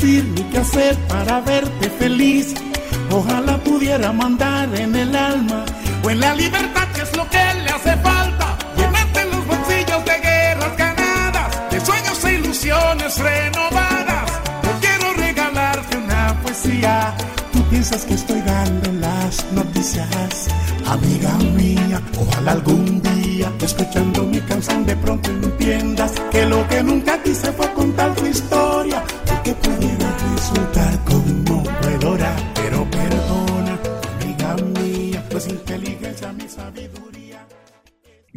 decir ni qué hacer para verte feliz. Ojalá pudiera mandar en el alma o en la libertad, que es lo que le hace falta. Llenarte los bolsillos de guerras ganadas, de sueños e ilusiones renovadas. Yo quiero regalarte una poesía. Tú piensas que estoy dando las noticias, amiga mía. Ojalá algún día, escuchando mi canción, de pronto entiendas que lo que nunca quise fue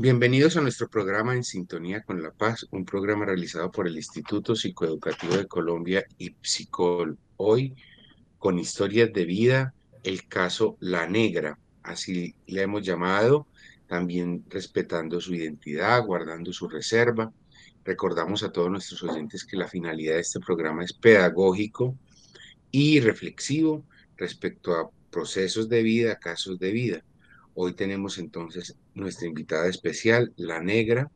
Bienvenidos a nuestro programa En Sintonía con la Paz, un programa realizado por el Instituto Psicoeducativo de Colombia y Psicol. Hoy con historias de vida, el caso La Negra, así le hemos llamado, también respetando su identidad, guardando su reserva. Recordamos a todos nuestros oyentes que la finalidad de este programa es pedagógico y reflexivo respecto a procesos de vida, casos de vida. Hoy tenemos entonces nuestra invitada especial, La Negra,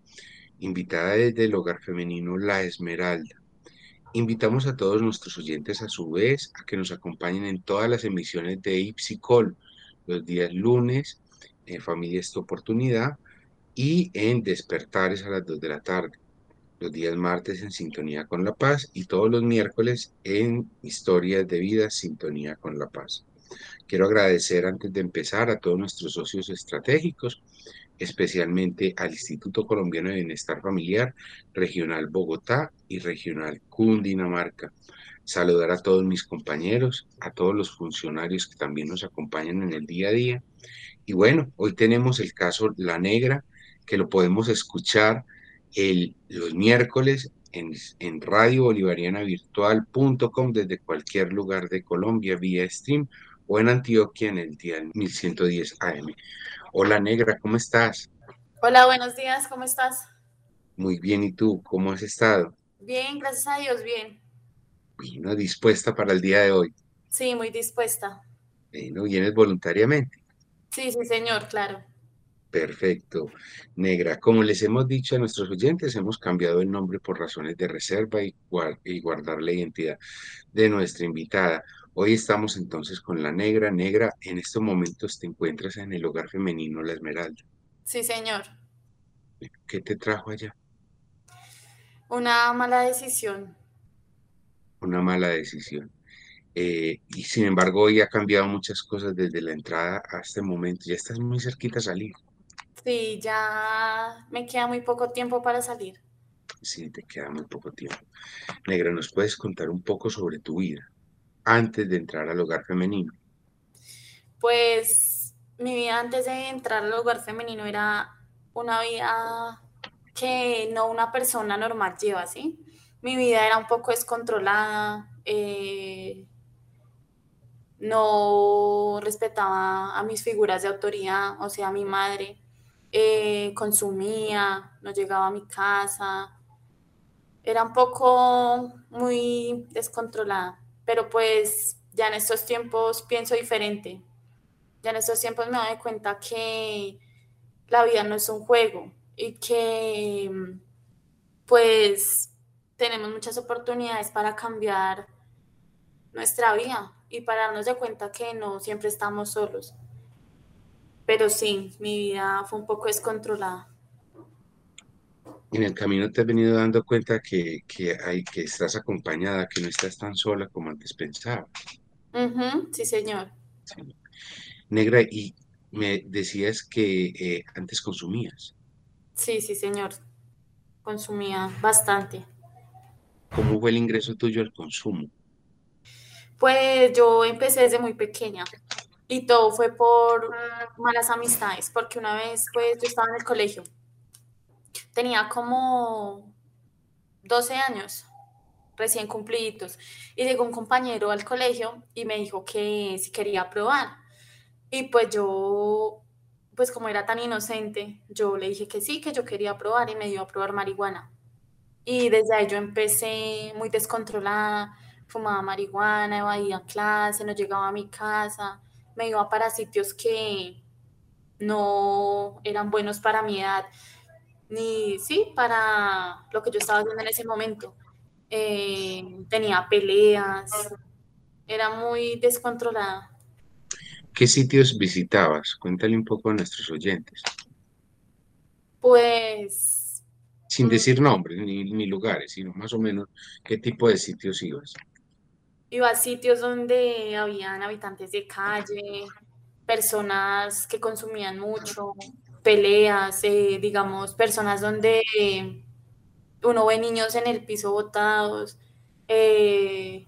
invitada desde el Hogar Femenino La Esmeralda. Invitamos a todos nuestros oyentes a su vez a que nos acompañen en todas las emisiones de Ipsicol, los días lunes en Familia Esta Oportunidad y en Despertares a las 2 de la tarde, los días martes en Sintonía con la Paz y todos los miércoles en Historias de Vida, Sintonía con la Paz. Quiero agradecer antes de empezar a todos nuestros socios estratégicos, especialmente al Instituto Colombiano de Bienestar Familiar, Regional Bogotá y Regional Cundinamarca. Saludar a todos mis compañeros, a todos los funcionarios que también nos acompañan en el día a día. Y bueno, hoy tenemos el caso La Negra, que lo podemos escuchar los miércoles en, en radiobolivarianavirtual.com desde cualquier lugar de Colombia vía stream o en Antioquia en el día 1110 AM. Hola Negra, ¿cómo estás? Hola, buenos días, ¿cómo estás? Muy bien, ¿y tú? ¿Cómo has estado? Bien, gracias a Dios, bien. Bueno, dispuesta para el día de hoy. Sí, muy dispuesta. Bueno, vienes voluntariamente. Sí, sí, señor, claro. Perfecto. Negra, como les hemos dicho a nuestros oyentes, hemos cambiado el nombre por razones de reserva y, y guardar la identidad de nuestra invitada. Hoy estamos entonces con la Negra. Negra, en estos momentos te encuentras en el hogar femenino La Esmeralda. Sí, señor. ¿Qué te trajo allá? Una mala decisión. Una mala decisión. Eh, y sin embargo, hoy ha cambiado muchas cosas desde la entrada a este momento. Ya estás muy cerquita a salir. Sí, ya me queda muy poco tiempo para salir. Sí, te queda muy poco tiempo. Negra, ¿nos puedes contar un poco sobre tu vida antes de entrar al hogar femenino? Pues mi vida antes de entrar al hogar femenino era una vida que no una persona normal lleva, ¿sí? Mi vida era un poco descontrolada, eh, no respetaba a mis figuras de autoridad, o sea, a mi madre, eh, consumía, no llegaba a mi casa, era un poco muy descontrolada, pero pues ya en estos tiempos pienso diferente, ya en estos tiempos me doy cuenta que la vida no es un juego y que pues tenemos muchas oportunidades para cambiar nuestra vida y para darnos de cuenta que no siempre estamos solos. Pero sí, mi vida fue un poco descontrolada. En el camino te has venido dando cuenta que, que, hay, que estás acompañada, que no estás tan sola como antes pensaba. Ujú, sí, señor. Sí. Negra, y me decías que eh, antes consumías. Sí, sí, señor. consumía bastante. ¿Cómo fue el ingreso tuyo al consumo? Pues yo empecé desde muy pequeña y todo fue por malas amistades, porque una vez pues yo estaba en el colegio, tenía como 12 años recién cumplidos y llegó un compañero al colegio y me dijo que si quería probar y pues yo pues como era tan inocente, yo le dije que sí, que yo quería probar y me dio a probar marihuana. Y desde ahí yo empecé muy descontrolada, fumaba marihuana, evadía clase, no llegaba a mi casa, me iba para sitios que no eran buenos para mi edad, ni sí, para lo que yo estaba haciendo en ese momento. Eh, tenía peleas, era muy descontrolada. ¿Qué sitios visitabas? Cuéntale un poco a nuestros oyentes. Pues... Sin mm. decir nombres ni, ni lugares, sino más o menos qué tipo de sitios ibas iba a sitios donde habían habitantes de calle, personas que consumían mucho, peleas, eh, digamos, personas donde uno ve niños en el piso botados, eh,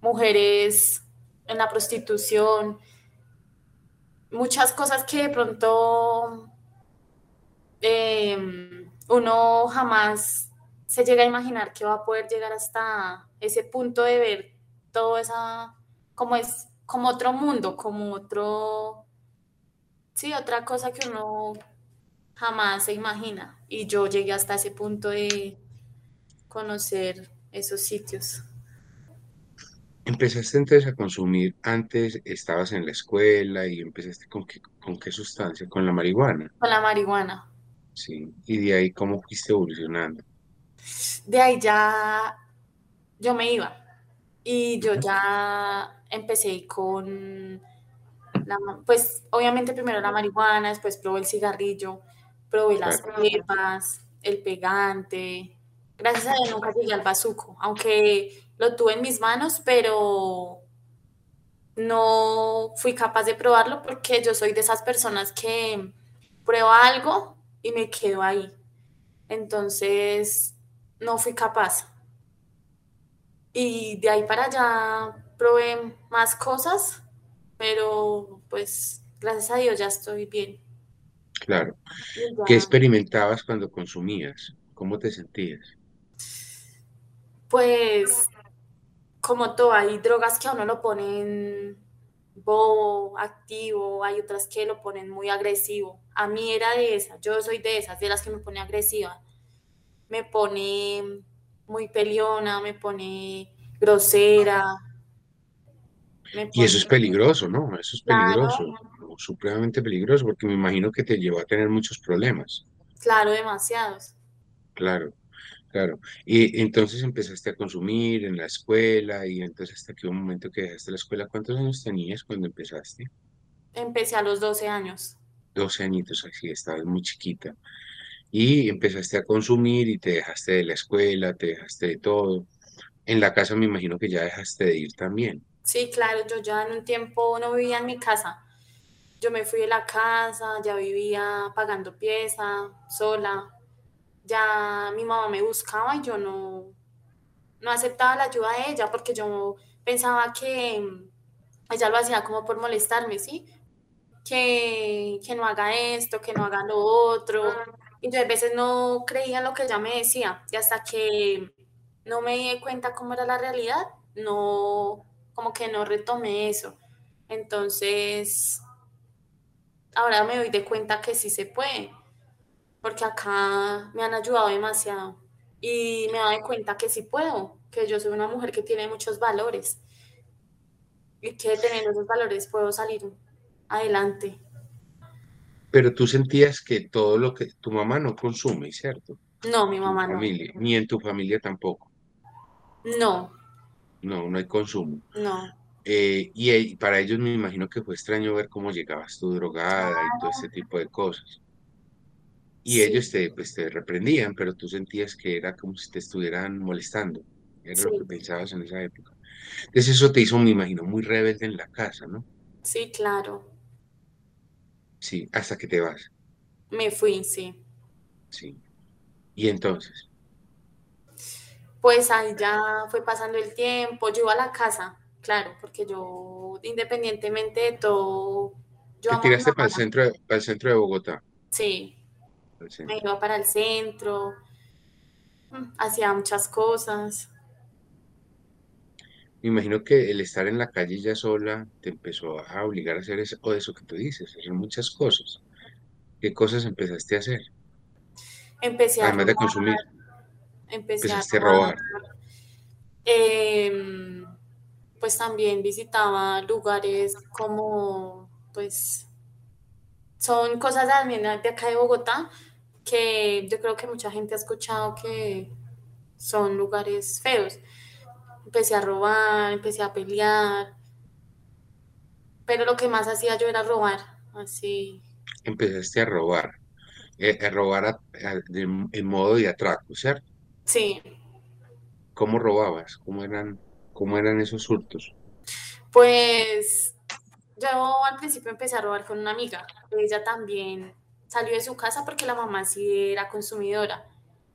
mujeres en la prostitución, muchas cosas que de pronto em, uno jamás se llega a imaginar que va a poder llegar hasta ese punto de ver todo esa, como es, como otro mundo, como otro, sí, otra cosa que uno jamás se imagina. Y yo llegué hasta ese punto de conocer esos sitios. Empezaste entonces a consumir, antes estabas en la escuela y empezaste con qué, con qué sustancia, con la marihuana. Con la marihuana. Sí, y de ahí cómo fuiste evolucionando. De ahí ya yo me iba, y yo ya empecé con, pues obviamente primero la marihuana, después probé el cigarrillo, probé las pepas, el pegante. Gracias a Dios nunca llegué al bazuco, aunque lo tuve en mis manos, pero no fui capaz de probarlo porque yo soy de esas personas que prueba algo y me quedo ahí. Entonces, no fui capaz. Y de ahí para allá probé más cosas, pero pues gracias a Dios ya estoy bien. Claro. ¿Qué experimentabas cuando consumías? ¿Cómo te sentías? Pues como todo, hay drogas que a uno lo ponen bobo, activo, hay otras que lo ponen muy agresivo. A mí era de esas, yo soy de esas, de las que me pone agresiva. Me pone muy peleona, me pone grosera. Y eso es peligroso, ¿no? Eso es peligroso, supremamente peligroso, porque me imagino que te llevó a tener muchos problemas. Claro, demasiados. Claro, claro. Y entonces empezaste a consumir en la escuela y entonces hasta que un momento que dejaste la escuela, ¿cuántos años tenías cuando empezaste? Empecé a los 12 años. 12 añitos, así, estabas muy chiquita y empezaste a consumir y te dejaste de la escuela, te dejaste de todo. En la casa me imagino que ya dejaste de ir también. Sí, claro, yo ya en un tiempo no vivía en mi casa. Yo me fui de la casa, ya vivía pagando pieza, sola. Ya mi mamá me buscaba y yo no, no aceptaba la ayuda de ella porque yo pensaba que ella lo hacía como por molestarme, ¿sí? Que, que no haga esto, que no haga lo otro y yo a veces no creía en lo que ella me decía. Y hasta que no me di cuenta cómo era la realidad, no, como que no retomé eso. Entonces, ahora me doy de cuenta que sí se puede, porque acá me han ayudado demasiado y me doy cuenta que sí puedo, que yo soy una mujer que tiene muchos valores y que teniendo esos valores puedo salir adelante. Pero tú sentías que todo lo que tu mamá no consume, ¿cierto? No, mi mamá no. ni en tu familia tampoco. No. No, no hay consumo. No. Eh, y, para ellos me imagino que fue extraño ver cómo llegabas tú drogada y todo ese tipo de cosas. Y ellos te, pues, te reprendían, pero tú sentías que era como si te estuvieran molestando. Era lo que pensabas en esa época. Entonces eso te hizo, me imagino, muy rebelde en la casa, ¿no? Sí, claro. Sí, hasta que te vas. Me fui, sí. Sí. ¿Y entonces? Pues ahí ya fue pasando el tiempo, yo iba a la casa, claro, porque yo independientemente de todo... Yo Te tiraste para el, centro para el centro de Bogotá. Sí, me iba para el centro, mm, hacía muchas cosas. Me imagino que el estar en la calle ya sola te empezó a obligar a hacer eso, o eso que tú dices, hacer muchas cosas. ¿Qué cosas empezaste a hacer? Empecé Además a de consumir. Empecé empezaste a robar. Em, pues también visitaba lugares como, pues, son cosas también de acá de Bogotá que yo creo que mucha gente ha escuchado que son lugares feos. Empecé a robar, empecé a pelear, pero lo que más hacía yo era robar, así. Empezaste a robar, eh, a robar en modo de atraco, ¿cierto? Sí. ¿Cómo robabas? ¿Cómo eran, cómo eran esos hurtos? Pues yo al principio empecé a robar con una amiga. Ella también salió de su casa porque la mamá sí era consumidora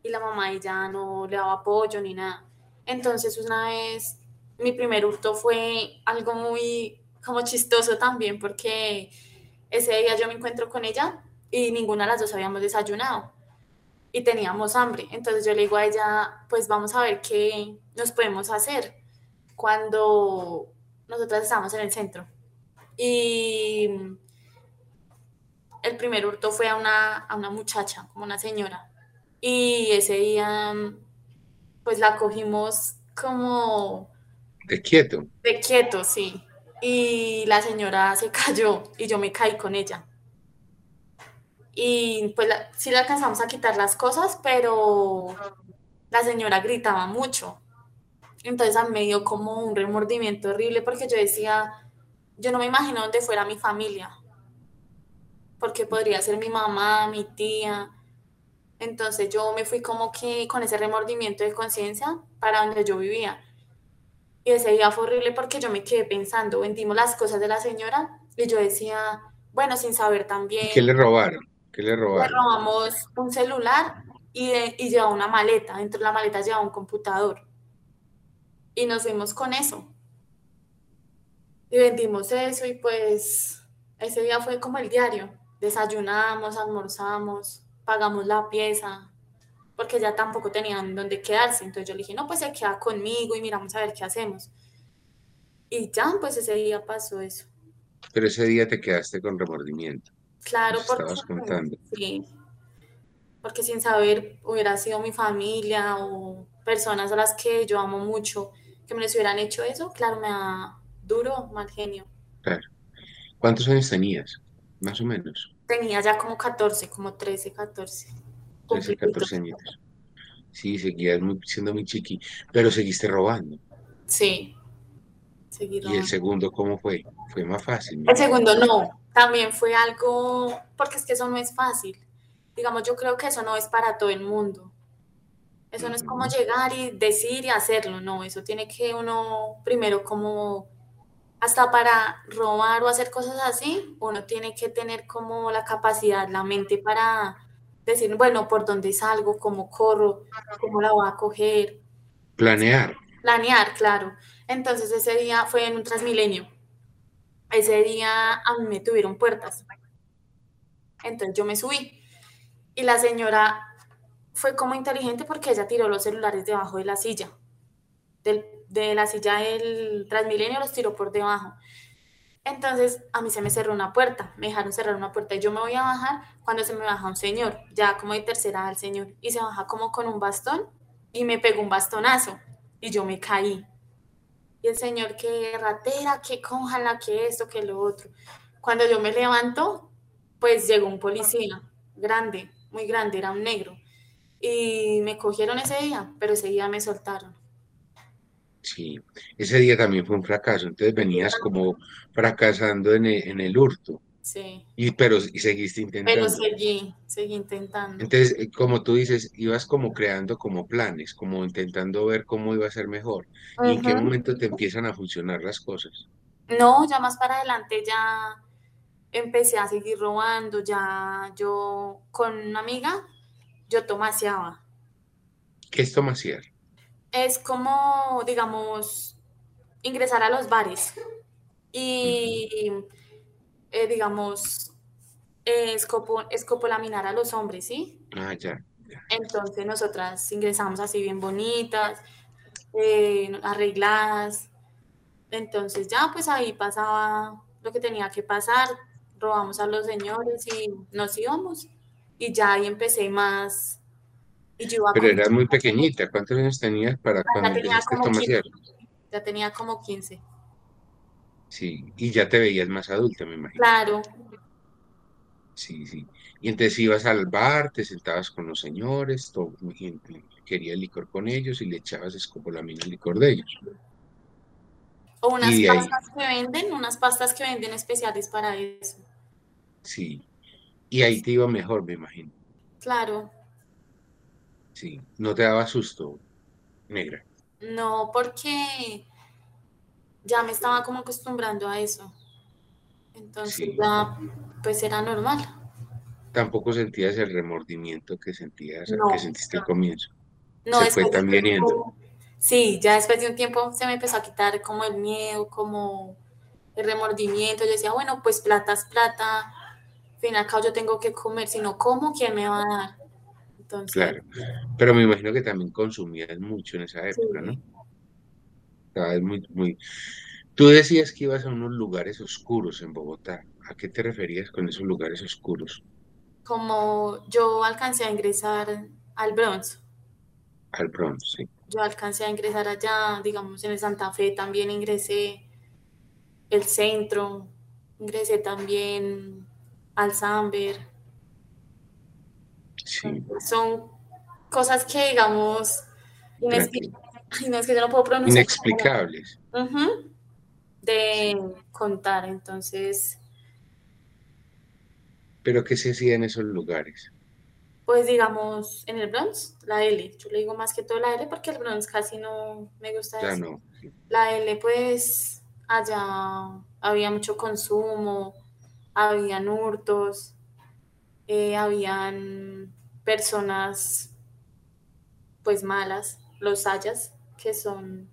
y la mamá ella no le daba apoyo ni nada. Entonces una vez mi primer hurto fue algo muy como chistoso también porque ese día yo me encuentro con ella y ninguna de las dos habíamos desayunado y teníamos hambre. Entonces yo le digo a ella, pues vamos a ver qué nos podemos hacer cuando nosotras estamos en el centro. Y el primer hurto fue a una, a una muchacha, como una señora. Y ese día, pues la cogimos como... De quieto. De quieto, sí. Y la señora se cayó y yo me caí con ella. Y pues sí le alcanzamos a quitar las cosas, pero la señora gritaba mucho. Entonces a mí me dio como un remordimiento horrible porque yo decía, yo no me imagino dónde fuera mi familia porque podría ser mi mamá, mi tía. Entonces yo me fui como que con ese remordimiento de conciencia para donde yo vivía. Y ese día fue horrible porque yo me quedé pensando, vendimos las cosas de la señora y yo decía, bueno, sin saber también. ¿Qué le robaron? ¿Qué le robaron? Le robamos un celular y, y llevaba una maleta. Dentro de la maleta llevaba un computador. Y nos fuimos con eso. Y vendimos eso y pues ese día fue como el diario desayunamos, almorzamos, pagamos la pieza, porque ya tampoco tenían dónde quedarse. Entonces yo le dije, no, pues se queda conmigo y miramos a ver qué hacemos. Y ya, pues ese día pasó eso. Pero ese día te quedaste con remordimiento. Claro, porque, contando. Sí, porque sin saber hubiera sido mi familia o personas a las que yo amo mucho que me les hubieran hecho eso, claro, me da duro, mal genio. Claro. ¿Cuántos años tenías? Más o menos. Tenía ya como 14, como 13, 14. 13, 14 años. Sí, seguías siendo muy chiqui, pero seguiste robando. Sí, seguí ¿Y el segundo cómo fue? Fue más fácil. El segundo no, también fue algo, porque es que eso no es fácil. Digamos, yo creo que eso no es para todo el mundo. Eso no es como llegar y decir y hacerlo, no, eso tiene que uno primero como hasta para robar o hacer cosas así, uno tiene que tener como la capacidad, la mente para decir, bueno, por dónde salgo, cómo corro, cómo la voy a coger. Planear. Planear, claro. Entonces ese día fue en un Transmilenio. Ese día a mí me tuvieron puertas. Entonces yo me subí y la señora fue como inteligente porque ella tiró los celulares debajo de la silla del de la silla del Transmilenio los tiró por debajo. Entonces a mí se me cerró una puerta, me dejaron cerrar una puerta y yo me voy a bajar cuando se me baja un señor, ya como de tercera al señor, y se baja como con un bastón y me pegó un bastonazo y yo me caí. Y el señor, que ratera, que cójala, que esto, que lo otro. Cuando yo me levanto, pues llegó un policía grande, muy grande, era un negro. Y me cogieron ese día, pero ese día me soltaron. Sí, ese día también fue un fracaso, entonces venías como fracasando en el, en el hurto. Sí. Y, pero y seguiste intentando. Pero seguí, seguí intentando. Entonces, eh, como tú dices, ibas como creando como planes, como intentando ver cómo iba a ser mejor. ¿Y en qué momento te empiezan a funcionar las cosas? No, ya más para adelante ya empecé a seguir robando, ya yo con una amiga, yo tomaseaba ¿Qué es tomasear? Es como, digamos, ingresar a los bares y, eh, digamos, escopo, escopolaminar a los hombres, ¿sí? Ah, ya. Entonces nosotras ingresamos así bien bonitas, eh, arregladas. Entonces ya pues ahí pasaba lo que tenía que pasar, robamos a los señores y nos íbamos. Y ya ahí empecé más. Y yo Pero eras muy pequeñita, ¿cuántos años tenías para cuando empezaste a Ya tenía como 15. Sí, y ya te veías más adulta, me imagino. Claro. Sí, sí. Y entonces ibas al bar, te sentabas con los señores, todo, quería licor con ellos y le echabas escopolamina el licor de ellos. O unas pastas que venden, unas pastas que venden especiales para eso. Sí. Y ahí te iba mejor, me imagino. Claro. Sí. ¿No te daba susto, negra? No, porque ya me estaba como acostumbrando a eso. Entonces ya, pues era normal. Tampoco sentías el remordimiento que sentías, que sentiste al comienzo. No, se fue también yendo. Sí, ya después de un tiempo se me empezó a quitar como el miedo, como el remordimiento. Yo decía, bueno, pues plata es plata. Al fin y al cabo yo tengo que comer, si no como, ¿quién me va a dar? Entonces, claro, pero me imagino que también consumías mucho en esa época, ¿no? Estabas muy, muy, Tú decías que ibas a unos lugares oscuros en Bogotá. ¿A qué te referías con esos lugares oscuros? Como yo alcancé a ingresar al Bronx. Al Bronx, sí. Yo alcancé a ingresar allá, digamos, en el Santa Fe también ingresé, el centro, ingresé también al Samber. Sí. Son cosas que, digamos, no es que yo no puedo pronunciar. Inexplicables de contar, entonces... ¿Pero qué se hacía en esos lugares? Pues digamos, en el Bronx, la L. Yo le digo más que todo la L porque el Bronx casi no me gusta ya No. La L, pues allá había mucho consumo, habían hurtos, eh, habían personas pues malas, los hayas, que son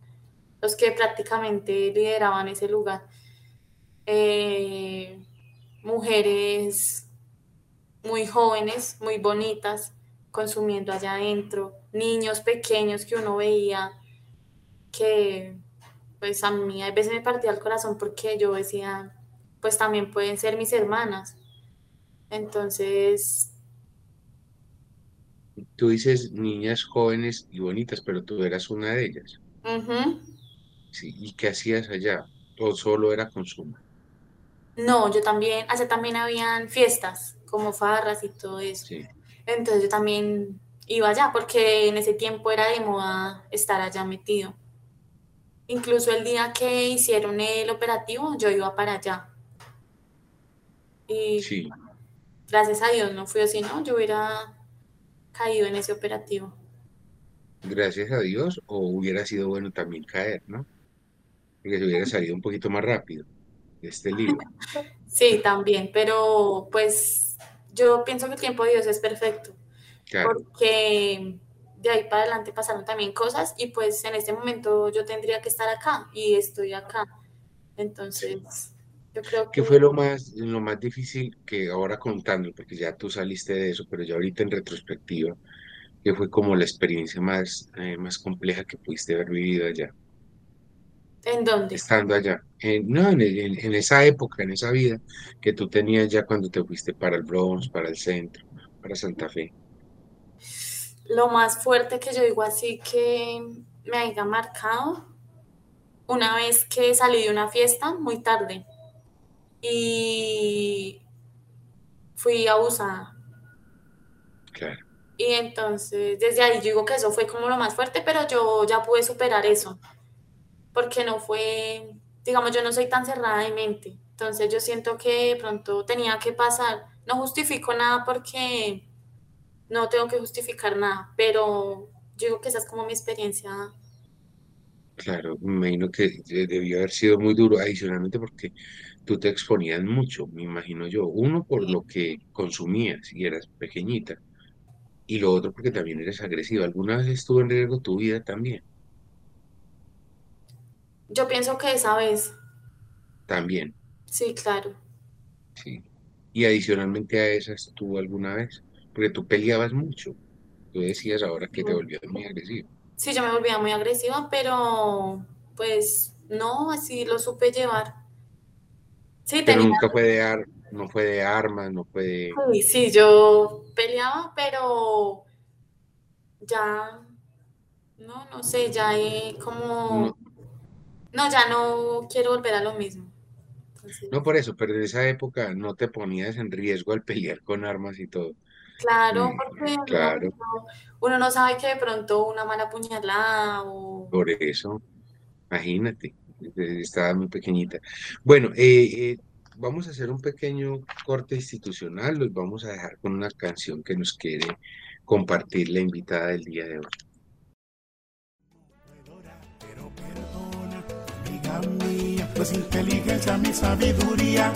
los que prácticamente lideraban ese lugar. Eh, mujeres muy jóvenes, muy bonitas, consumiendo allá adentro, niños pequeños que uno veía que pues a mí a veces me partía el corazón porque yo decía, pues también pueden ser mis hermanas. Entonces... Tú dices niñas jóvenes y bonitas, pero tú eras una de ellas. ¿Y qué hacías allá? ¿O solo era consumo? No, yo también, allá también habían fiestas, como farras y todo eso. Entonces yo también iba allá, porque en ese tiempo era de moda estar allá metido. Incluso el día que hicieron el operativo, yo iba para allá. Y sí. gracias a Dios no fui así, ¿no? Yo hubiera caído en ese operativo. Gracias a Dios, o hubiera sido bueno también caer, ¿no? que se hubiera salido un poquito más rápido de este libro. Sí, también, pero pues yo pienso que el tiempo de Dios es perfecto, porque de ahí para adelante pasaron también cosas y pues en este momento yo tendría que estar acá y estoy acá. Entonces, yo creo que... ¿Qué fue lo más, lo más difícil que ahora contando, porque ya tú saliste de eso, pero ya ahorita en retrospectiva, que fue como la experiencia más, eh, más compleja que pudiste haber vivido allá? ¿En dónde? Estando allá. no, en, esa época, en esa vida que tú tenías ya cuando te fuiste para el Bronx, para el centro, para Santa Fe. Lo más fuerte que yo digo así que me haya marcado, una vez que salí de una fiesta muy tarde y fui abusada. Claro. Y entonces, desde ahí yo digo que eso fue como lo más fuerte, pero yo ya pude superar eso porque no fue, digamos, yo no soy tan cerrada de mente. Entonces yo siento que de pronto tenía que pasar. No justifico nada porque no tengo que justificar nada, pero yo digo que esa es como mi experiencia. Claro, me imagino que debió haber sido muy duro, adicionalmente porque tú te exponías mucho, me imagino yo. Uno, por lo que consumías y eras pequeñita. y lo otro porque también eres agresiva. ¿Alguna vez estuvo en riesgo tu vida también? Yo pienso que esa vez. También. Sí, claro. Sí. Y adicionalmente a esa estuvo alguna vez, porque tú peleabas mucho. Tú decías ahora que te volvías muy agresiva. Sí, yo me volvía muy agresiva, pero pues no, así lo supe llevar. Sí, pero nunca fue de ar no fue de armas, no fue de... Sí, sí, yo peleaba, pero ya, no, no sé, ya como... No. ya no quiero volver a lo mismo. No por eso, pero en esa época no te ponías en riesgo al pelear con armas y todo. Claro, mm, porque claro. Uno, no sabe que de pronto una mala puñalada o... Por eso, imagínate, estaba muy pequeñita. Bueno, eh, eh, vamos a hacer un pequeño corte institucional, los vamos a dejar con una canción que nos quiere compartir la invitada del día de hoy. pues inteligencia, mi sabiduría.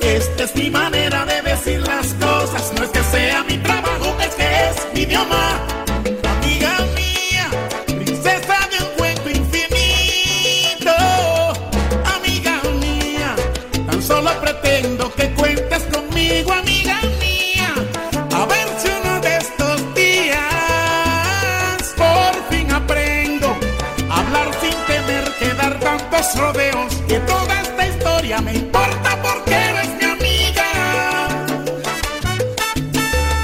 Esta es mi manera de decir las cosas, no es que sea mi trabajo, es que es mi idioma. Rodeos toda esta historia me importa porque eres mi amiga.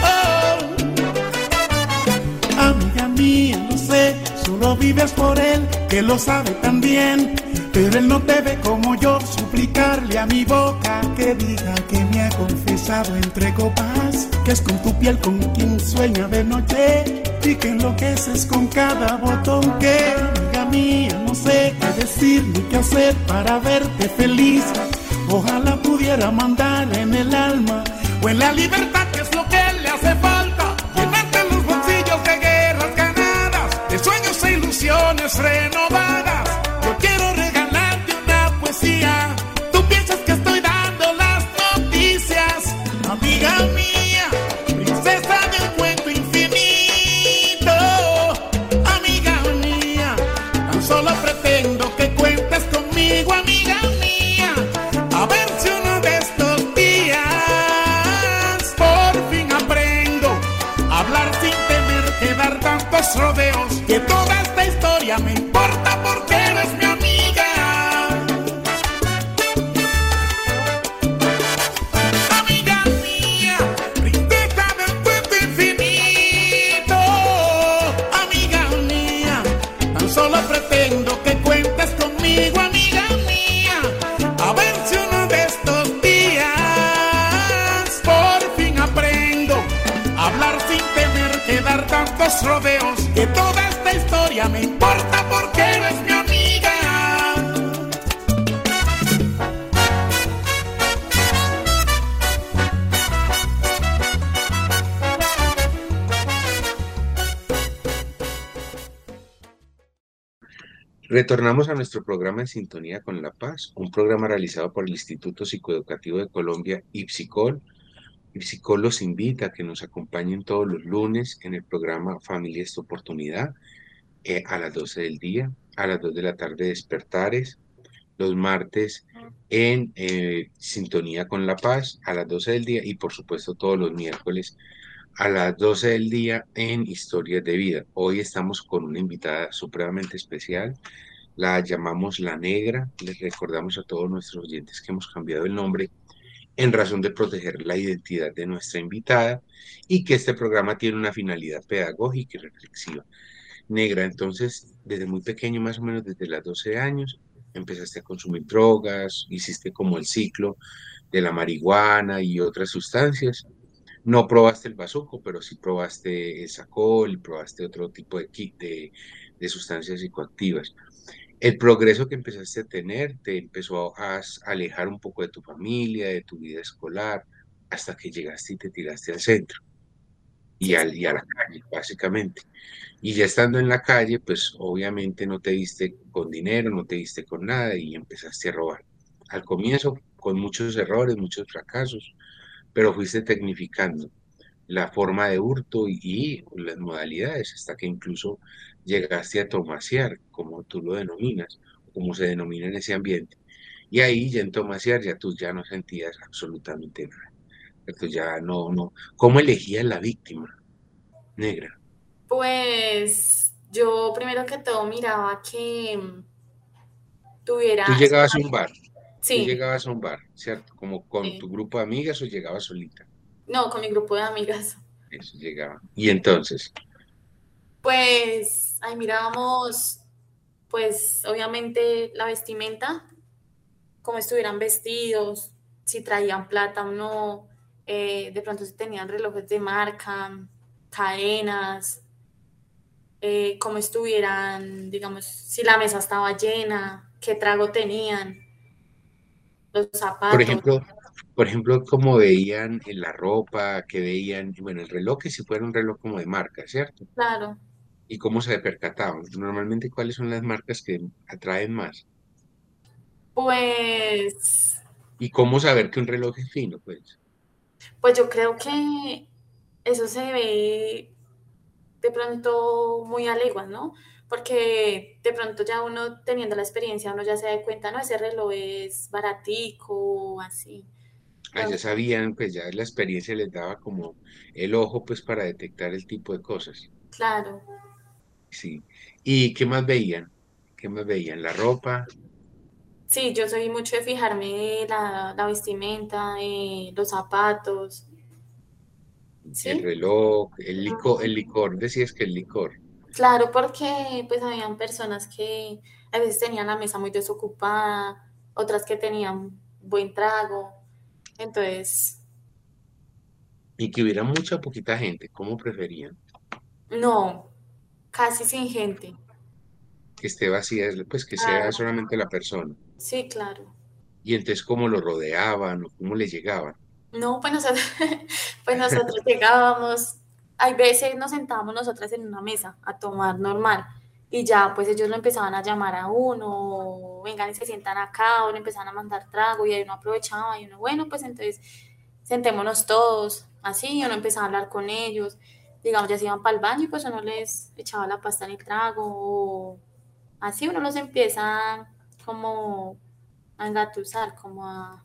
Oh. Amiga mía, no sé, solo vives por él, que lo sabe también. Pero él no te ve como yo, suplicarle a mi boca que diga que me ha confesado entre copas, que es con tu piel con quien sueña de noche y que enloqueces con cada botón que mía, no sé qué decir ni qué hacer para verte feliz. Ojalá pudiera mandar en el alma o en la libertad, que es lo que le hace falta. Llenarte los bolsillos de guerras ganadas, de sueños e ilusiones renovadas. Retornamos a nuestro programa en sintonía con la paz, un programa realizado por el Instituto Psicoeducativo de Colombia, IPSICOL, psicólogo los invita a que nos acompañen todos los lunes en el programa Familia esta oportunidad eh, a las 12 del día, a las 2 de la tarde despertares, los martes en eh, Sintonía con la Paz a las 12 del día y por supuesto todos los miércoles a las 12 del día en Historias de Vida. Hoy estamos con una invitada supremamente especial, la llamamos La Negra, les recordamos a todos nuestros oyentes que hemos cambiado el nombre en razón de proteger la identidad de nuestra invitada y que este programa tiene una finalidad pedagógica y reflexiva. Negra, entonces, desde muy pequeño, más o menos desde los 12 años, empezaste a consumir drogas, hiciste como el ciclo de la marihuana y otras sustancias. No probaste el bazuco, pero sí probaste el sacol probaste otro tipo de, de, de sustancias psicoactivas el progreso que empezaste a tener te empezó a alejar un poco de tu familia, de tu vida escolar, hasta que llegaste y te tiraste al centro y, al, a la calle, básicamente. Y ya estando en la calle, pues obviamente no te diste con dinero, no te diste con nada y empezaste a robar. Al comienzo, con muchos errores, muchos fracasos, pero fuiste tecnificando. La forma de hurto y, las modalidades, hasta que incluso llegaste a tomasear, como tú lo denominas, como se denomina en ese ambiente. Y ahí ya en tomasear ya tú ya no sentías absolutamente nada. Tú ya no, no. ¿Cómo elegías la víctima negra? Pues yo primero que todo miraba que tuviera... Tú llegabas a un bar. Sí. Tú llegabas a un bar, ¿cierto? Como con tu grupo de amigas o llegabas solita. No, con mi grupo de amigas. Eso llegaba. ¿Y entonces? Pues ahí mirábamos, pues obviamente la vestimenta, cómo estuvieran vestidos, si traían plata o no, eh, de pronto si tenían relojes de marca, cadenas, eh, cómo estuvieran, digamos, si la mesa estaba llena, qué trago tenían, los zapatos. Por ejemplo, por ejemplo, cómo veían en la ropa, que veían, bueno, el reloj, que si fuera un reloj como de marca, ¿cierto? Claro. Y cómo se percataban. Normalmente, ¿cuáles son las marcas que atraen más? Pues... ¿Y cómo saber que un reloj es fino, pues? Pues yo creo que eso se ve de pronto muy a leguas, ¿no? Porque de pronto ya uno teniendo la experiencia, uno ya se da cuenta, no, ese reloj es baratico, así. Ya sabían, pues ya la experiencia les daba como el ojo, pues para detectar el tipo de cosas. Claro. Sí. ¿Y qué más veían? ¿Qué más veían? ¿La ropa? Sí, yo soy mucho de fijarme la, la vestimenta, eh, los zapatos. El reloj, el licor, el licor, decías que el licor. Claro, porque pues habían personas que a veces tenían la mesa muy desocupada, otras que tenían buen trago, entonces... Y que hubiera mucha poquita gente, ¿cómo preferían? No, casi sin gente. Que esté vacía, pues que sea solamente la persona. Sí, claro. Y entonces, ¿cómo lo rodeaban o cómo le llegaban? No, pues nosotros, pues nosotros llegábamos, hay veces nos sentábamos nosotras en una mesa a tomar normal y ya pues ellos lo empezaban a llamar a uno, vengan y se sientan acá, o le empezaban a mandar trago y ahí uno aprovechaba y uno, bueno, pues entonces sentémonos todos, así, y uno empezaba a hablar con ellos, digamos, ya se iban para el baño y pues uno les echaba la pasta en el trago, o así uno los empieza como a engatusar, como a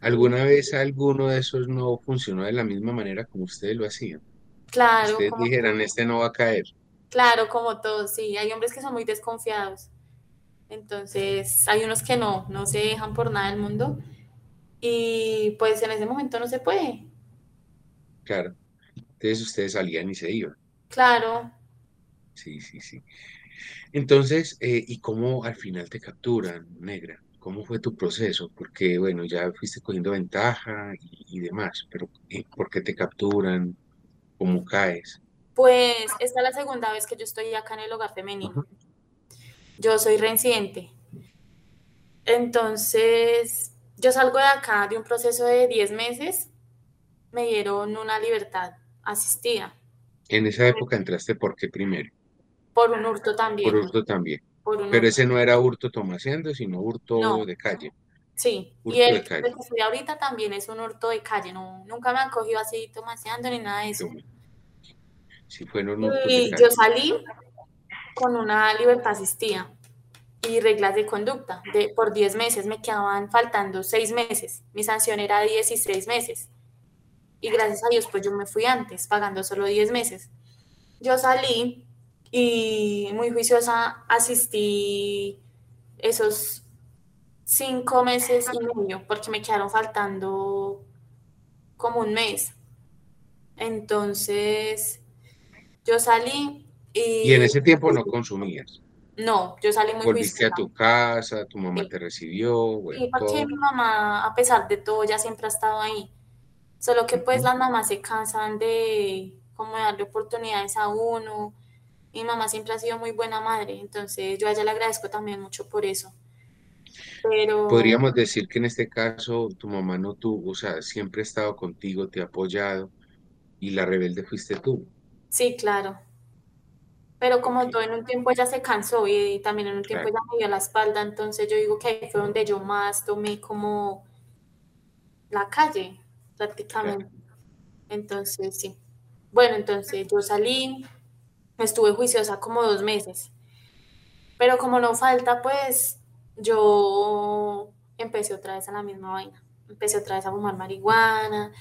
¿Alguna vez alguno de esos no funcionó de la misma manera como ustedes lo hacían? Claro. Ustedes dijeran, este no va a caer. Claro, como todos, sí. Hay hombres que son muy desconfiados. Entonces, hay unos que no, no se dejan por nada del mundo. Y pues en ese momento no se puede. Claro. Entonces ustedes salían y se iban. Claro. Sí, sí, sí. Entonces, eh, ¿y cómo al final te capturan, negra? ¿Cómo fue tu proceso? Porque, bueno, ya fuiste cogiendo ventaja y, demás, pero eh, ¿por qué te capturan? ¿Cómo caes? Pues esta es la segunda vez que yo estoy acá en el hogar femenino. Yo soy reincidente. Entonces, yo salgo de acá de un proceso de 10 meses, me dieron una libertad asistida. En esa época entraste por qué primero? Por un hurto también. Por hurto también. Pero ese no era hurto tomaseando, sino hurto de calle. Sí, y el que estoy ahorita también es un hurto de calle, no, nunca me han cogido así tomaseando ni nada de eso. Sí, fue y yo salí con una libertad asistida y reglas de conducta. De, por 10 meses me quedaban faltando 6 meses. Mi sanción era 16 meses. Y gracias a Dios, pues yo me fui antes, pagando solo 10 meses. Yo salí y muy juiciosa asistí esos cinco meses y medio porque me quedaron faltando como un mes. Entonces, yo salí y... ¿Y en ese tiempo no consumías? No, yo salí muy Volviste a tu casa, tu mamá te recibió. sí, porque mi mamá, a pesar de todo, ya siempre ha estado ahí. Solo que pues las mamás se cansan de como darle oportunidades a uno, mi mamá siempre ha sido muy buena madre, entonces yo a ella le agradezco también mucho por eso. Pero... Podríamos decir que en este caso tu mamá no tuvo, o sea, siempre ha estado contigo, te ha apoyado y la rebelde fuiste tú. Sí, claro. Pero como todo en un tiempo ella se cansó y también en un tiempo ella me dio la espalda, entonces yo digo que ahí fue donde yo más tomé como la calle, prácticamente. Entonces, sí. Bueno, entonces yo salí, estuve juiciosa como dos meses. Pero como no falta, pues yo empecé otra vez a la misma vaina. Empecé otra vez a fumar marihuana.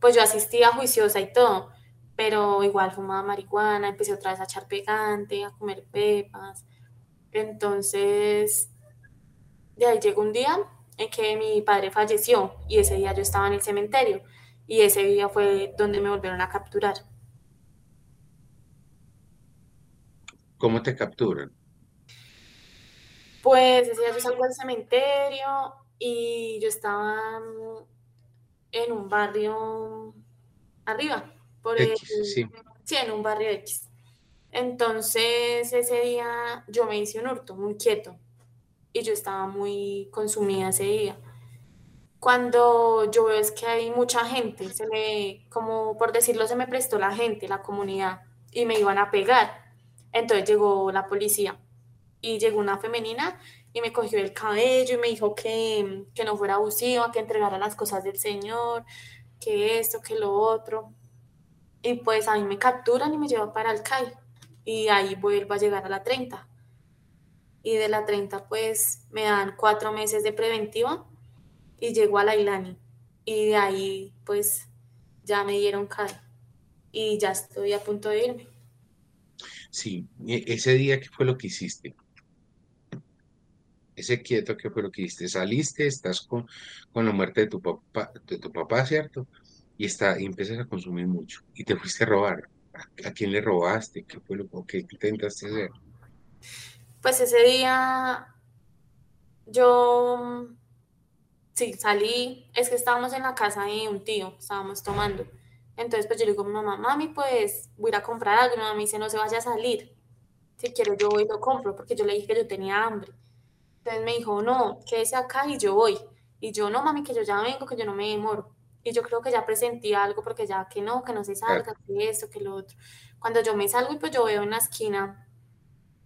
Pues yo asistía juiciosa y todo, pero igual fumaba marihuana, empecé otra vez a echar pegante, a comer pepas. Entonces, de ahí llegó un día en que mi padre falleció y ese día yo estaba en el cementerio y ese día fue donde me volvieron a capturar. ¿Cómo te capturan? Pues ese día yo salgo del cementerio y yo estaba en un barrio arriba, por X, sí. sí, en un barrio X. Entonces ese día yo me hice un hurto muy quieto y yo estaba muy consumida ese día. Cuando yo veo es que hay mucha gente, se me, como por decirlo, se me prestó la gente, la comunidad, y me iban a pegar. Entonces llegó la policía y llegó una femenina y me cogió el cabello y me dijo que, que no fuera abusiva, que entregara las cosas del Señor, que esto, que lo otro. Y pues a mí me capturan y me llevan para el CAI. Y ahí vuelvo a llegar a la 30 y de la 30 pues me dan cuatro meses de preventiva y llego a la Ilani y de ahí pues ya me dieron CAI y ya estoy a punto de irme. Sí, ese día, ¿qué fue lo que hiciste? Ese quieto, ¿qué fue lo que hiciste? Saliste, estás con, con la muerte de tu papá, de tu papá, ¿cierto? Y, está, y empiezas a consumir mucho y te fuiste a robar. ¿A, quién le robaste? ¿Qué fue lo que intentaste hacer? Pues ese día yo sí salí, es que estábamos en la casa de un tío, estábamos tomando. Entonces pues yo le digo a mi mamá, mami, pues voy a ir a comprar algo. Y mi mamá me dice, no se vaya a salir. Si quiero yo voy y lo compro, porque yo le dije que yo tenía hambre. Entonces me dijo, no, quédese acá y yo voy. Y yo, no, mami, que yo ya vengo, que yo no me demoro. Y yo creo que ya presentía algo porque ya que no, que no se salga, que esto, que lo otro. Cuando yo me salgo y pues yo veo en la esquina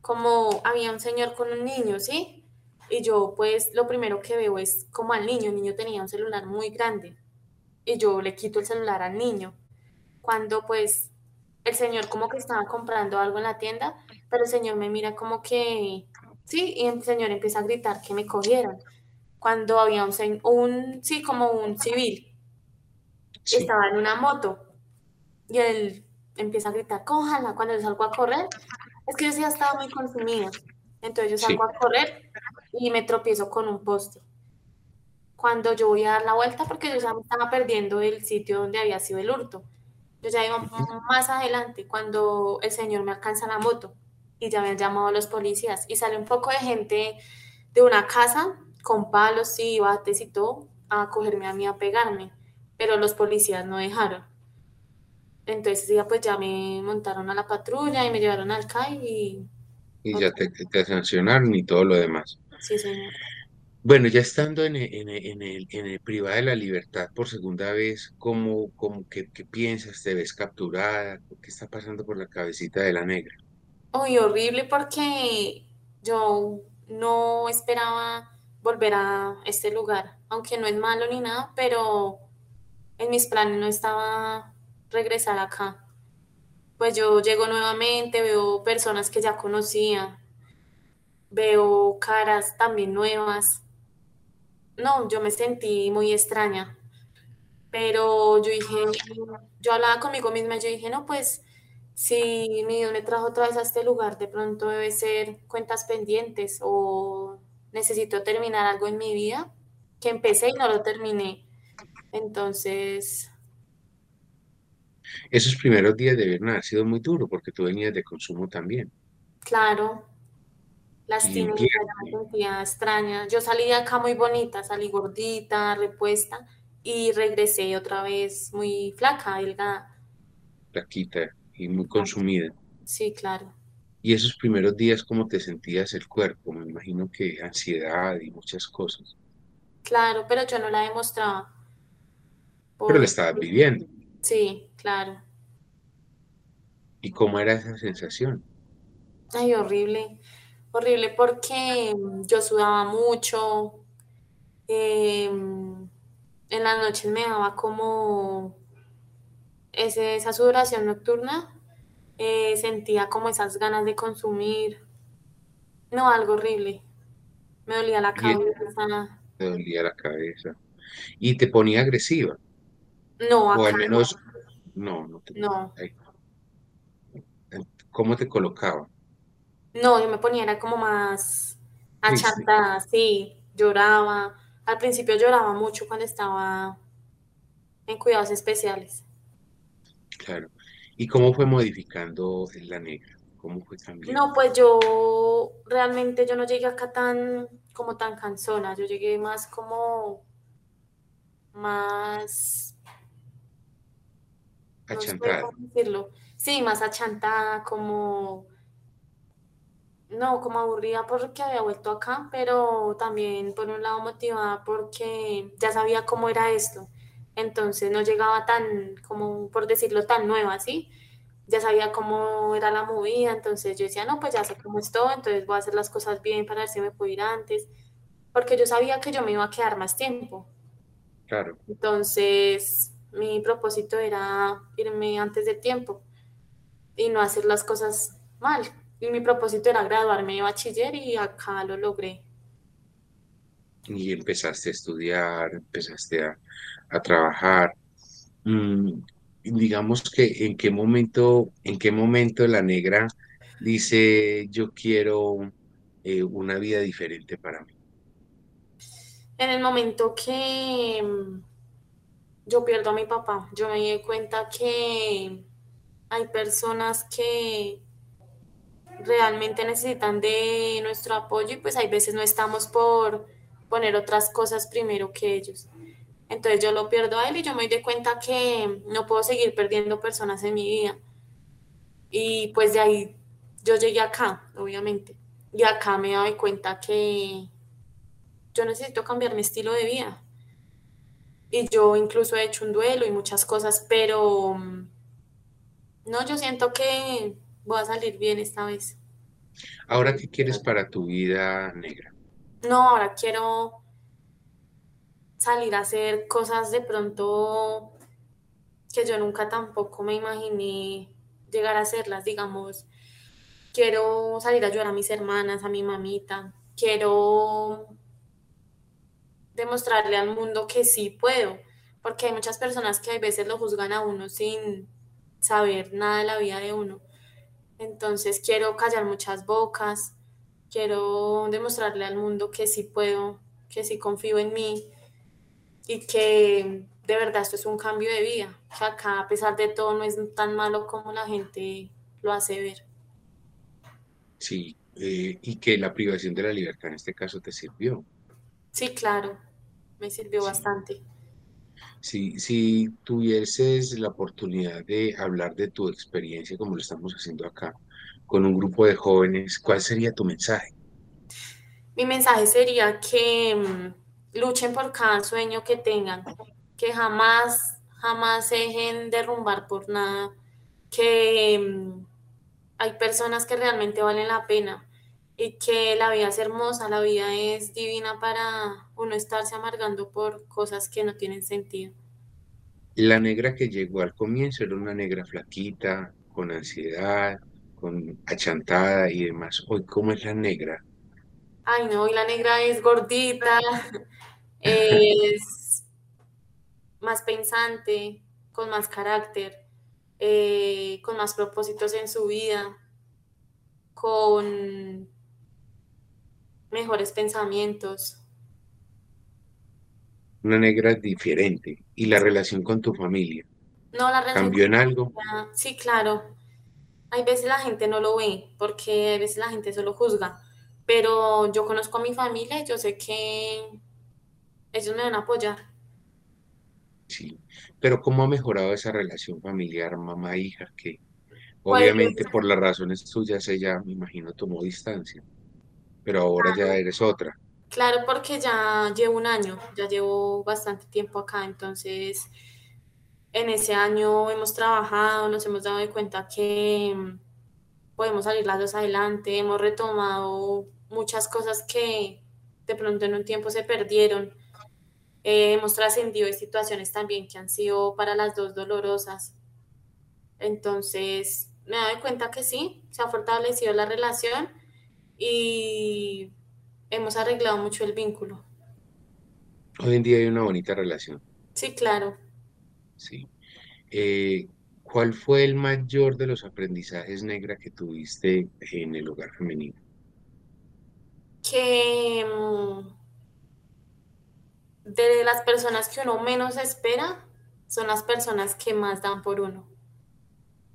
como había un señor con un niño, ¿sí? Y yo pues lo primero que veo es como al niño, el niño tenía un celular muy grande y yo le quito el celular al niño. Cuando pues el señor como que estaba comprando algo en la tienda, pero el señor me mira como que, sí, y el señor empieza a gritar que me cogieran. Cuando había un, un sí, como un civil, estaba en una moto y él empieza a gritar, cójala, cuando yo salgo a correr, es que yo sí estaba muy consumida. Entonces yo salgo a correr y me tropiezo con un poste. Cuando yo voy a dar la vuelta, porque yo ya me estaba perdiendo el sitio donde había sido el hurto. Yo ya iba más adelante cuando el señor me alcanza la moto y ya me han llamado a los policías y sale un poco de gente de una casa con palos y bates y todo a cogerme a mí a pegarme, pero los policías no dejaron. Entonces ya pues ya me montaron a la patrulla y me llevaron al CAI y... Y ya te, te sancionaron y todo lo demás. Sí, señor. Bueno, ya estando en el, en en el, en el privado de la libertad por segunda vez, ¿cómo, cómo qué, qué, piensas? ¿Te ves capturada? ¿Qué está pasando por la cabecita de la negra? Uy, horrible porque yo no esperaba volver a este lugar, aunque no es malo ni nada, pero en mis planes no estaba regresar acá. Pues yo llego nuevamente, veo personas que ya conocía, veo caras también nuevas. No, yo me sentí muy extraña, pero yo dije, yo hablaba conmigo misma, yo dije, no, pues si mi Dios me trajo otra vez a este lugar, de pronto debe ser cuentas pendientes o necesito terminar algo en mi vida que empecé y no lo terminé. Entonces, esos primeros días debieron haber sido muy duros porque tú venías de consumo también. Claro, lastimera, me sentía extraña. Yo salí de acá muy bonita, salí gordita, repuesta y regresé otra vez muy flaca, delgada. Flaquita y muy consumida. Sí, claro. ¿Y esos primeros días cómo te sentías el cuerpo? Me imagino que ansiedad y muchas cosas. Claro, pero yo no la demostraba. Pero la estabas viviendo. Sí, claro. ¿Y cómo era esa sensación? Ay, horrible, horrible porque yo sudaba mucho, em, en las noches me daba como ese, esa sudoración nocturna, eh, sentía como esas ganas de consumir. No, algo horrible. Me dolía la cabeza. Me dolía la cabeza. ¿Y te ponía agresiva? No, O al menos, no, no te... No. ¿Cómo te colocaba? No, yo me ponía, era como más achantada, sí, lloraba. Al principio lloraba mucho cuando estaba en cuidados especiales. Claro. ¿Y cómo fue modificando la negra? ¿Cómo fue cambiando? No, pues yo realmente yo no llegué acá tan como tan cansona, yo llegué más como más achantada. cómo decirlo. Sí, más achantada, como no, como aburrida porque había vuelto acá, pero también por un lado motivada porque ya sabía cómo era esto. Entonces no llegaba tan, como por decirlo, tan nueva, ¿sí? Ya sabía cómo era la movida, entonces yo decía, no, pues ya sé cómo es todo, entonces voy a hacer las cosas bien para ver si me puedo ir antes, porque yo sabía que yo me iba a quedar más tiempo. Claro. Entonces, mi propósito era irme antes de tiempo y no hacer las cosas mal. Y mi propósito era graduarme de bachiller y acá lo logré. Y empezaste a estudiar, empezaste a, a trabajar. Mm, digamos que en qué momento, en qué momento la negra dice yo quiero eh, una vida diferente para mí. En el momento que mm, yo pierdo a mi papá, yo me di cuenta que hay personas que realmente necesitan de nuestro apoyo y pues hay veces no estamos por poner otras cosas primero que ellos. Entonces yo lo pierdo a él y yo me doy cuenta que no puedo seguir perdiendo personas en mi vida. Y pues de ahí yo llegué acá, obviamente. Y acá me doy cuenta que yo necesito cambiar mi estilo de vida. Y yo incluso he hecho un duelo y muchas cosas, pero mm, no, yo siento que voy a salir bien esta vez. Ahora, ¿qué quieres para tu vida negra? No, ahora quiero salir a hacer cosas de pronto que yo nunca tampoco me imaginé llegar a hacerlas, digamos. Quiero salir a ayudar a mis hermanas, a mi mamita. Quiero demostrarle al mundo que sí puedo, porque hay muchas personas que a veces lo juzgan a uno sin saber nada de la vida de uno. Entonces quiero callar muchas bocas, quiero demostrarle al mundo que sí puedo, que sí confío en mí y que de verdad esto es un cambio de vida, que acá a pesar de todo no es tan malo como la gente lo hace ver. Sí, eh, y que la privación de la libertad en este caso te sirvió. Sí, claro, me sirvió bastante. Si, si tuvieses la oportunidad de hablar de tu experiencia, como lo estamos haciendo acá, con un grupo de jóvenes, ¿cuál sería tu mensaje? Mi mensaje sería que mm, luchen por cada sueño que tengan, que jamás, jamás se dejen derrumbar por nada, que mm, hay personas que realmente valen la pena y que la vida es hermosa, la vida es divina para uno estarse amargando por cosas que no tienen sentido. La negra que llegó al comienzo era una negra flaquita, con ansiedad, con achantada y demás. Hoy, ¿cómo es la negra? Ay, no, hoy la negra es gordita, es más pensante, con más carácter, eh, con más propósitos en su vida, con mejores pensamientos. Una negra diferente. ¿Y la relación con tu familia? No, la relación ¿Cambió en algo? Sí, claro. Hay veces la gente no lo ve, porque a veces la gente solo juzga. Pero yo conozco a mi familia y yo sé que ellos me van a apoyar. Sí, pero ¿cómo ha mejorado esa relación familiar, mamá-hija? Que obviamente por las razones tuyas ella, me imagino, tomó distancia pero ahora ya eres otra. Claro, porque ya llevo un año, ya llevo bastante tiempo acá, entonces en ese año hemos trabajado, nos hemos dado cuenta que mm, podemos salir las dos adelante, hemos retomado muchas cosas que de pronto en un tiempo se perdieron. Eh, hemos trascendido de situaciones también que han sido para las dos dolorosas Entonces, me doy cuenta que sí, se ha fortalecido la relación y hemos arreglado mucho el vínculo. Hoy en día hay una bonita relación. Sí, claro. Sí. Eh, ¿Cuál fue el mayor de los aprendizajes negra que tuviste en el hogar femenino? Que mm, de las personas que uno menos espera, son las personas que más dan por uno.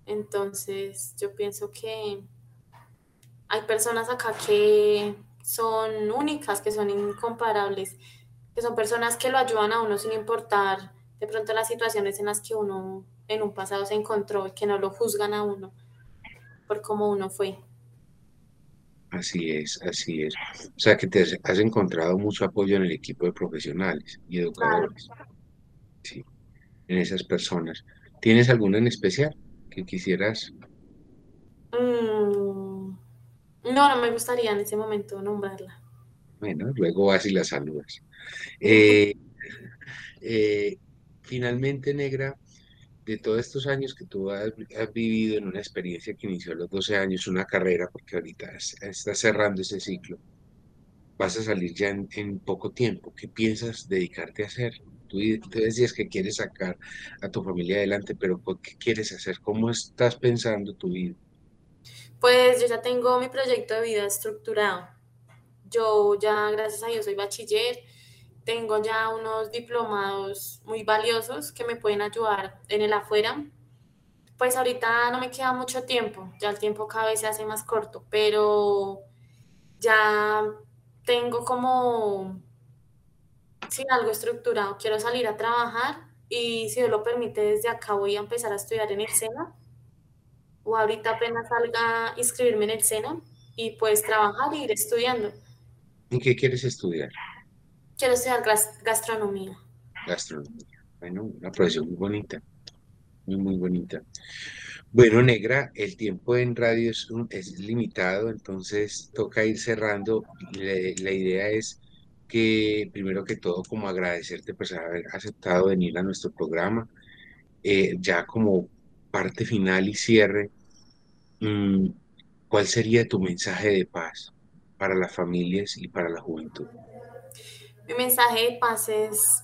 Entonces, yo pienso que hay personas acá que son únicas, que son incomparables, que son personas que lo ayudan a uno sin importar de pronto las situaciones en las que uno en un pasado se encontró y que no lo juzgan a uno por cómo uno fue. Así es, así es. O sea que te has encontrado mucho apoyo en el equipo de profesionales y educadores. Sí, en esas personas. ¿Tienes alguna en especial que quisieras? Mm, no, no me gustaría en ese momento nombrarla. Bueno, luego vas y la saludas. Eh, eh, finalmente, Negra, de todos estos años que tú has, vivido en una experiencia que inició a los 12 años, una carrera, porque ahorita estás cerrando ese ciclo, vas a salir ya en, poco tiempo. ¿Qué piensas dedicarte a hacer? Tú, tú, decías que quieres sacar a tu familia adelante, pero ¿qué quieres hacer? ¿Cómo estás pensando tu vida? Pues yo ya tengo mi proyecto de vida estructurado. Yo ya, gracias a Dios, soy bachiller tengo ya unos diplomados muy valiosos que me pueden ayudar en el afuera. Pues ahorita no me queda mucho tiempo, ya el tiempo cada vez se hace más corto, pero ya tengo como, sin algo estructurado, quiero salir a trabajar y si Dios lo permite, desde acá voy a empezar a estudiar en el SENA o ahorita apenas salga inscribirme en el SENA y pues trabajar y ir estudiando. ¿En qué quieres estudiar? Quiero estudiar gastronomía. Gastronomía. Bueno, una profesión muy bonita. Muy, muy bonita. Bueno, Negra, el tiempo en radio es, es limitado, entonces toca ir cerrando. La, idea es que, primero que todo, como agradecerte por haber aceptado venir a nuestro programa. Eh, ya como parte final y cierre, mm, ¿cuál sería tu mensaje de paz para las familias y para la juventud? Mi mensaje de paz es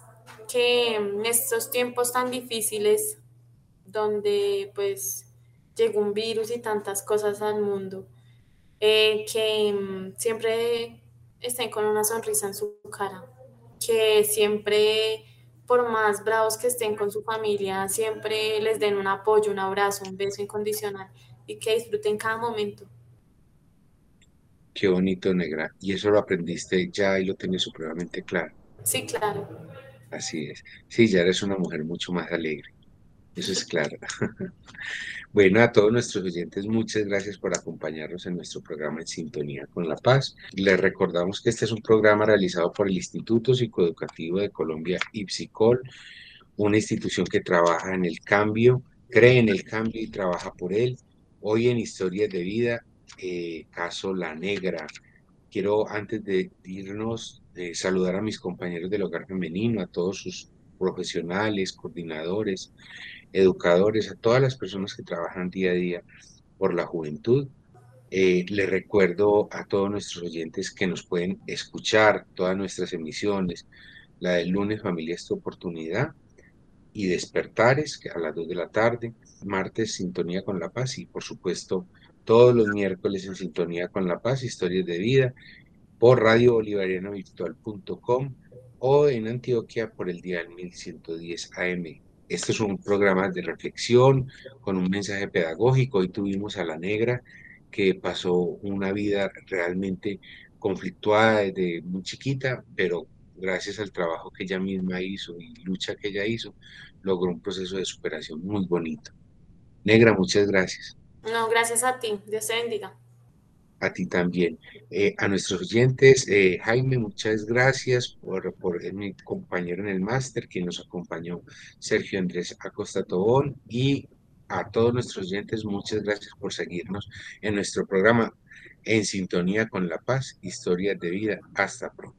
que en estos tiempos tan difíciles, donde pues llegó un virus y tantas cosas al mundo, eh, que mm, siempre estén con una sonrisa en su cara, que siempre, por más bravos que estén con su familia, siempre les den un apoyo, un abrazo, un beso incondicional y que disfruten cada momento. Qué bonito, negra. Y eso lo aprendiste ya y lo tienes supremamente claro. Sí, claro. Así es. Sí, ya eres una mujer mucho más alegre. Eso es claro. bueno, a todos nuestros oyentes, muchas gracias por acompañarnos en nuestro programa En Sintonía con la Paz. Les recordamos que este es un programa realizado por el Instituto Psicoeducativo de Colombia, IPSICOL, una institución que trabaja en el cambio, cree en el cambio y trabaja por él. Hoy en Historias de Vida eh, caso La Negra. Quiero, antes de irnos, eh, saludar a mis compañeros del hogar femenino, a todos sus profesionales, coordinadores, educadores, a todas las personas que trabajan día a día por la juventud. Eh, les recuerdo a todos nuestros oyentes que nos pueden escuchar todas nuestras emisiones, la del lunes Familia esta oportunidad y Despertares, que a las 2 de la tarde, martes Sintonía con la Paz y por supuesto todos los miércoles en sintonía con La Paz, historias de vida, por radiobolivarianovirtual.com o en Antioquia por el día 1110 AM. Este es un programa de reflexión con un mensaje pedagógico. Hoy tuvimos a la negra que pasó una vida realmente conflictuada desde muy chiquita, pero gracias al trabajo que ella misma hizo y lucha que ella hizo, logró un proceso de superación muy bonito. Negra, muchas gracias. No, gracias a ti. Dios te bendiga. A ti también. Eh, a nuestros oyentes, eh, Jaime, muchas gracias por, por mi compañero en el máster, quien nos acompañó, Sergio Andrés Acosta Tobón, y a todos nuestros oyentes, muchas gracias por seguirnos en nuestro programa En Sintonía con la Paz, Historias de Vida. Hasta pronto.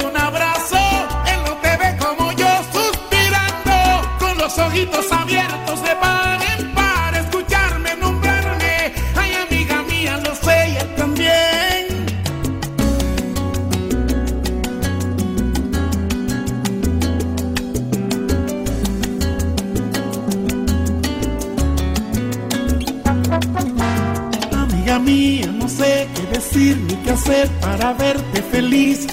decir ni qué hacer para verte feliz.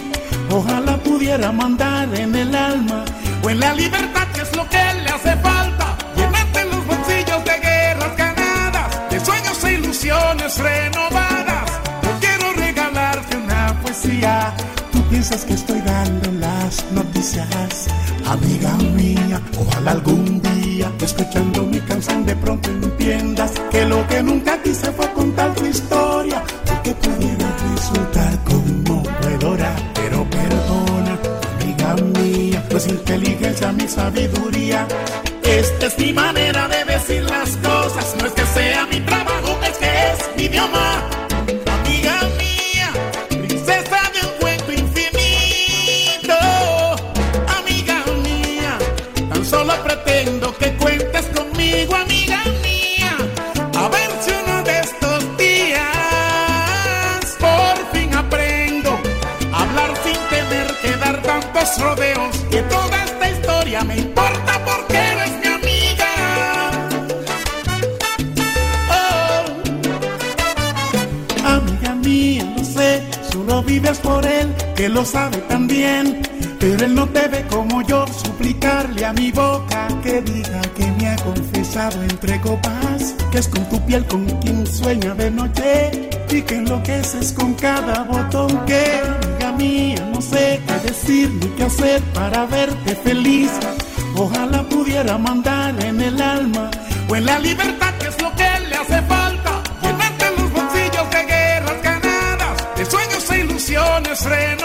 Ojalá pudiera mandar en el alma o en la libertad, que es lo que le hace falta. Llenarte los bolsillos de guerras ganadas, de sueños e ilusiones renovadas. Yo quiero regalarte una poesía. Tú piensas que estoy dando las noticias, amiga mía. Ojalá algún día, escuchando mi canción, de pronto entiendas que lo que nunca quise fue sabiduría. Esta es mi manera de decir las cosas, no es que sea mi lo sabe también. Pero él no te ve como yo, suplicarle a mi boca que diga que me ha confesado entre copas, que es con tu piel con quien sueña de noche y que enloqueces con cada botón que, amiga mía, no sé qué decir ni qué hacer para verte feliz. Ojalá pudiera mandar en el alma o en la libertad, que es lo que le hace falta. Llenarte los bolsillos de guerras ganadas, de sueños e ilusiones renovadas.